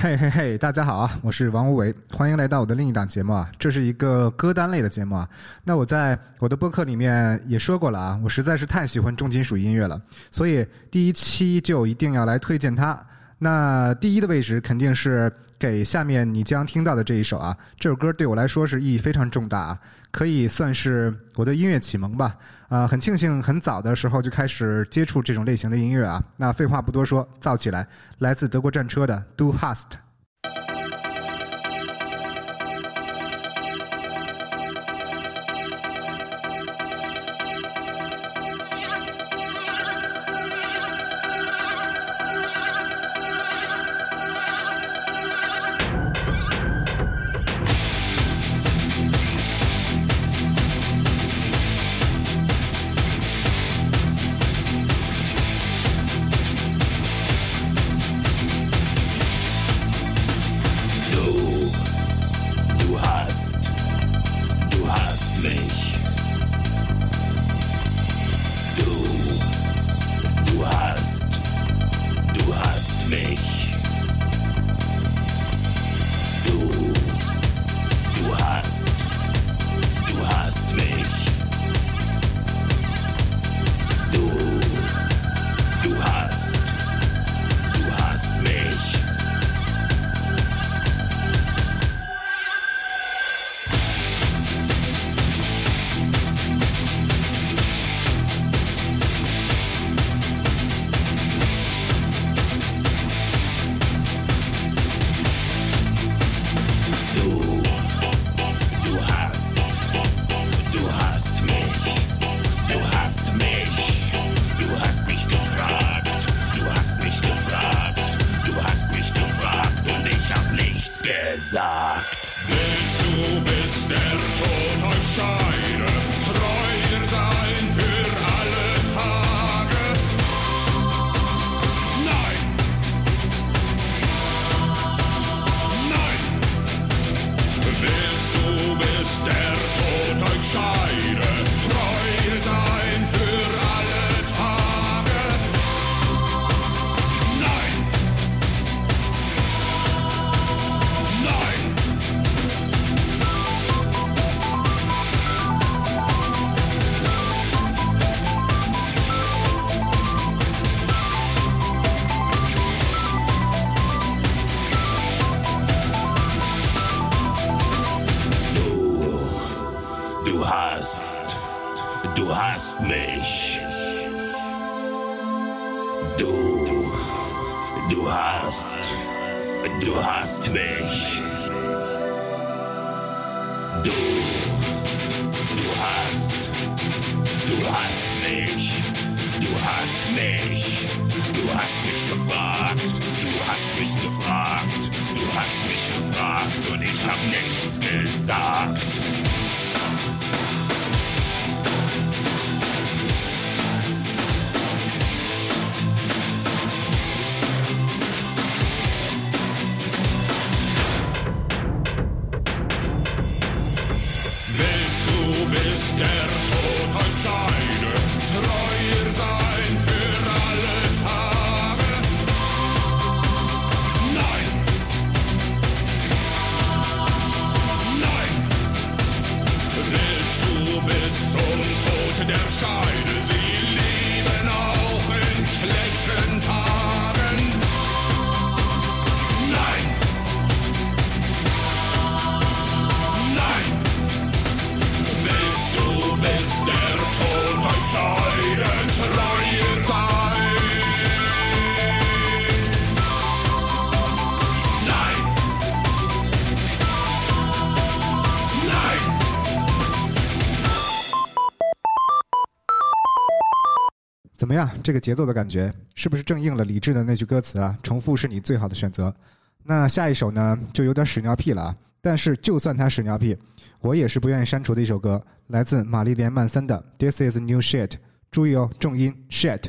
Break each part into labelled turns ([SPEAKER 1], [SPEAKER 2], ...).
[SPEAKER 1] 嘿嘿嘿，大家好啊，我是王无为，欢迎来到我的另一档节目啊，这是一个歌单类的节目啊。那我在我的播客里面也说过了啊，我实在是太喜欢重金属音乐了，所以第一期就一定要来推荐它。那第一的位置肯定是给下面你将听到的这一首啊，这首歌对我来说是意义非常重大啊，可以算是我的音乐启蒙吧。啊，很庆幸很早的时候就开始接触这种类型的音乐啊。那废话不多说，造起来，来自德国战车的《Do Hast》。怎么样？这个节奏的感觉是不是正应了李志的那句歌词啊？重复是你最好的选择。那下一首呢，就有点屎尿屁了啊！但是就算他屎尿屁，我也是不愿意删除的一首歌，来自玛丽莲曼森的《This Is New Shit》。注意哦，重音 shit。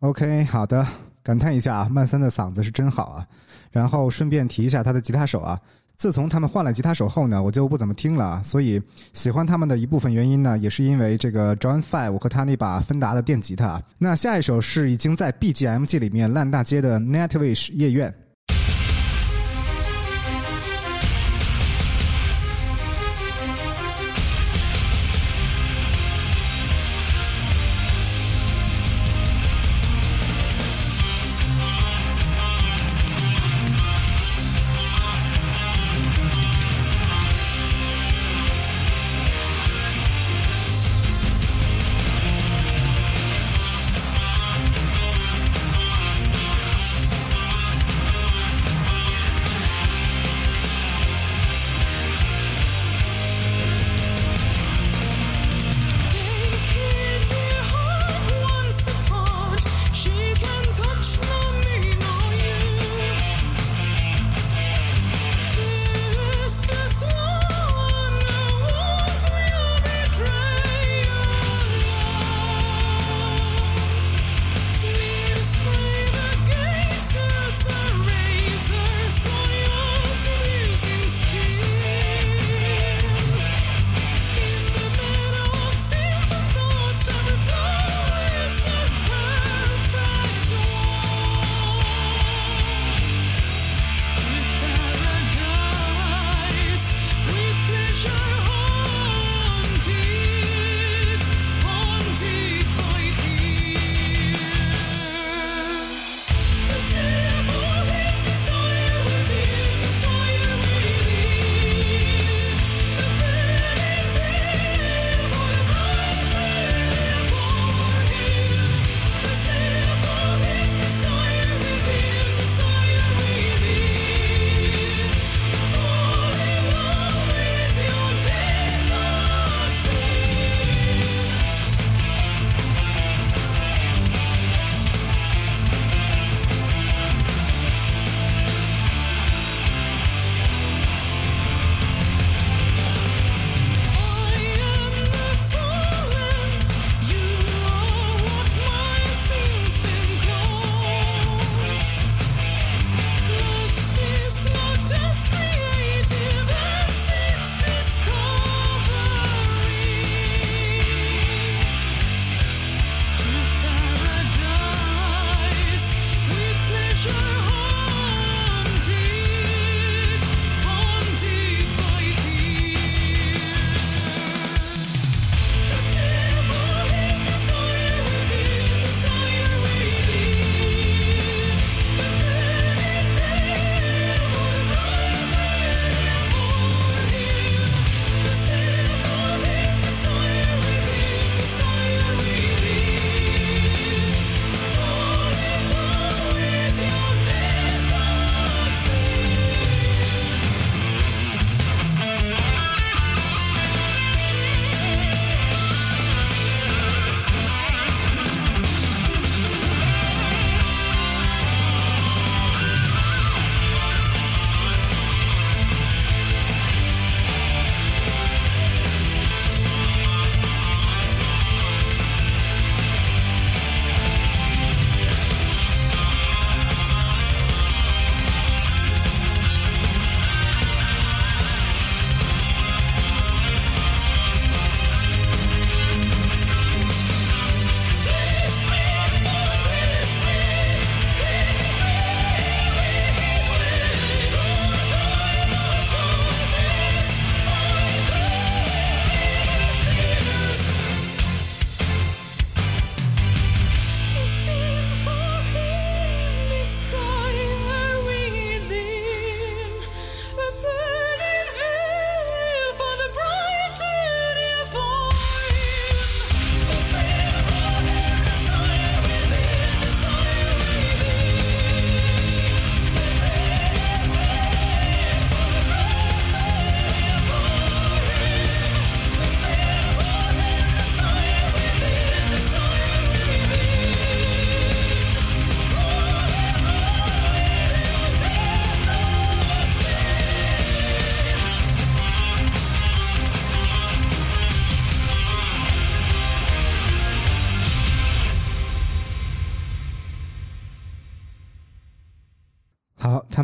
[SPEAKER 1] OK，好的，感叹一下啊，曼森的嗓子是真好啊。然后顺便提一下他的吉他手啊，自从他们换了吉他手后呢，我就不怎么听了。所以喜欢他们的一部分原因呢，也是因为这个 John Five 和他那把芬达的电吉他。那下一首是已经在 BGMG 里面烂大街的《Nightwish 夜愿》。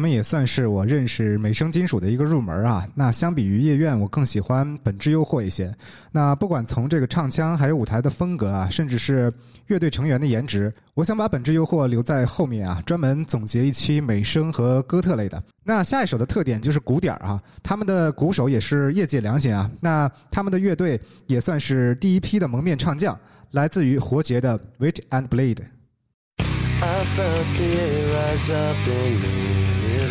[SPEAKER 1] 也算是我认识美声金属的一个入门啊。那相比于夜愿，我更喜欢本质诱惑一些。那不管从这个唱腔，还有舞台的风格啊，甚至是乐队成员的颜值，我想把本质诱惑留在后面啊，专门总结一期美声和哥特类的。那下一首的特点就是鼓点啊，他们的鼓手也是业界良心啊。那他们的乐队也算是第一批的蒙面唱将，来自于活结的 Wit and Bleed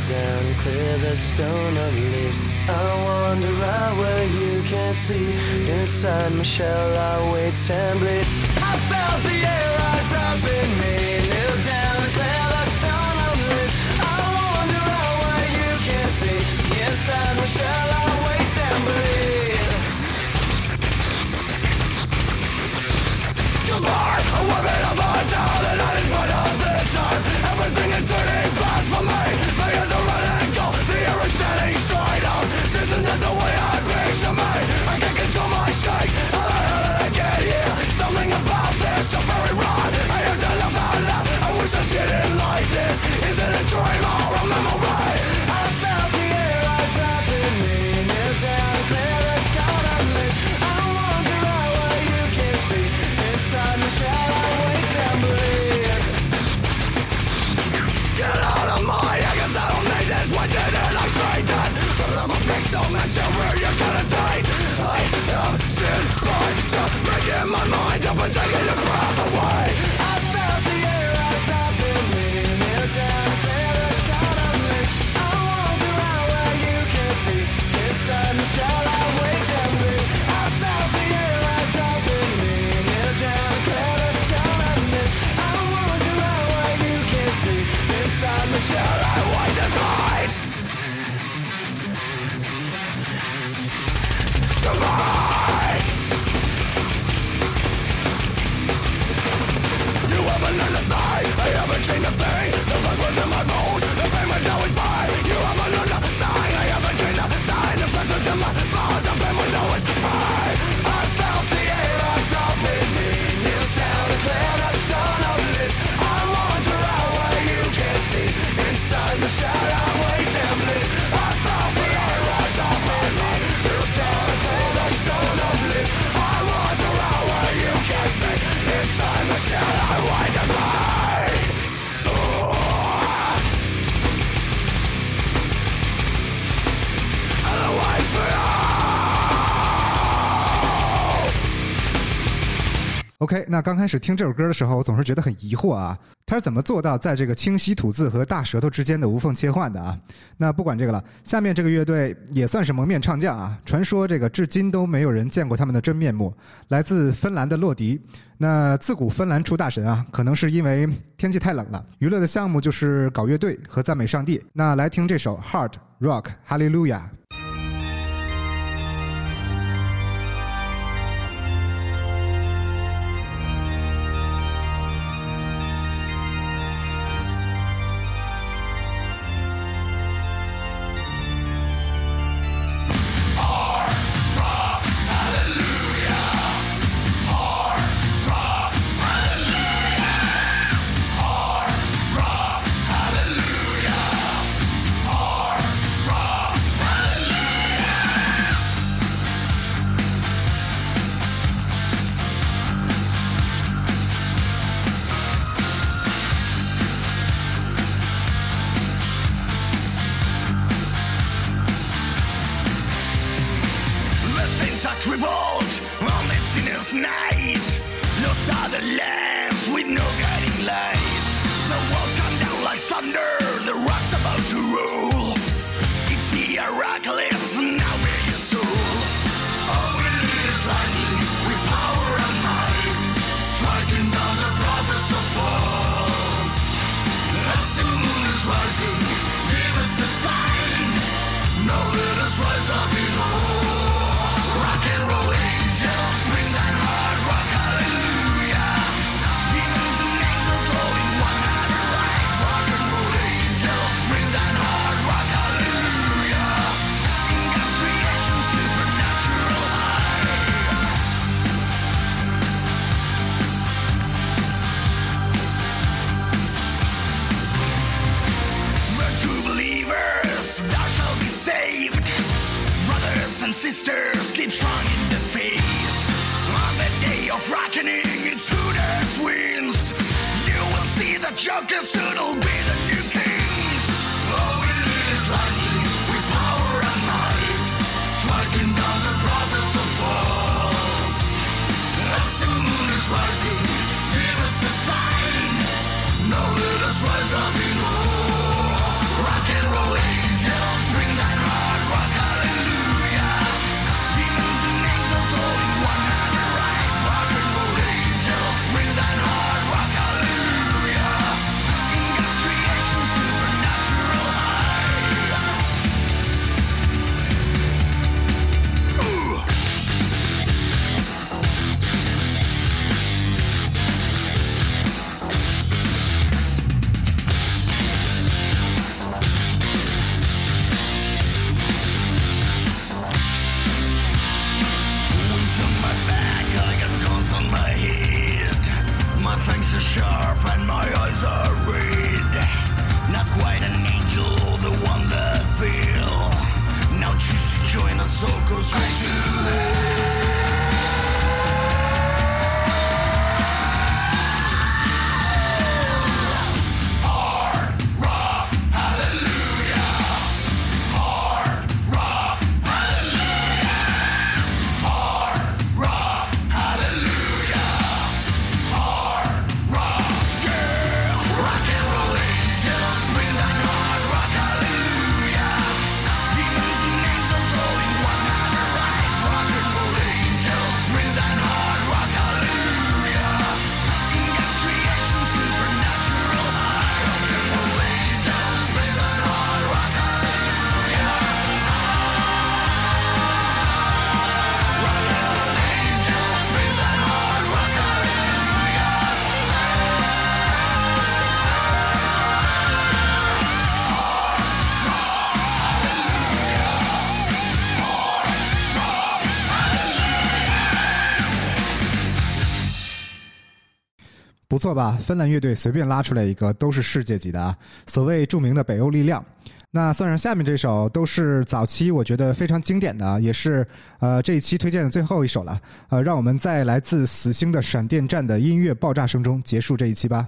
[SPEAKER 2] down, clear the stone of leaves. I wander out where you can't see. Inside my shell, I wait and bleed. I felt the air rise up in me,
[SPEAKER 1] OK，那刚开始听这首歌的时候，我总是觉得很疑惑啊，他是怎么做到在这个清晰吐字和大舌头之间的无缝切换的啊？那不管这个了，下面这个乐队也算是蒙面唱将啊，传说这个至今都没有人见过他们的真面目，来自芬兰的洛迪。那自古芬兰出大神啊，可能是因为天气太冷了，娱乐的项目就是搞乐队和赞美上帝。那来听这首 Hard Rock Hallelujah。
[SPEAKER 3] treasure are
[SPEAKER 4] sharp and my eyes are
[SPEAKER 5] 错吧芬兰乐队随便拉出来一个都是世界级的啊所谓著名的北欧力量。那算上下面这首都是早期我觉得非常经典的也是呃这一期推荐的最后一首了呃让我们在来自死星的闪电战的音乐爆炸声中结束这一期吧。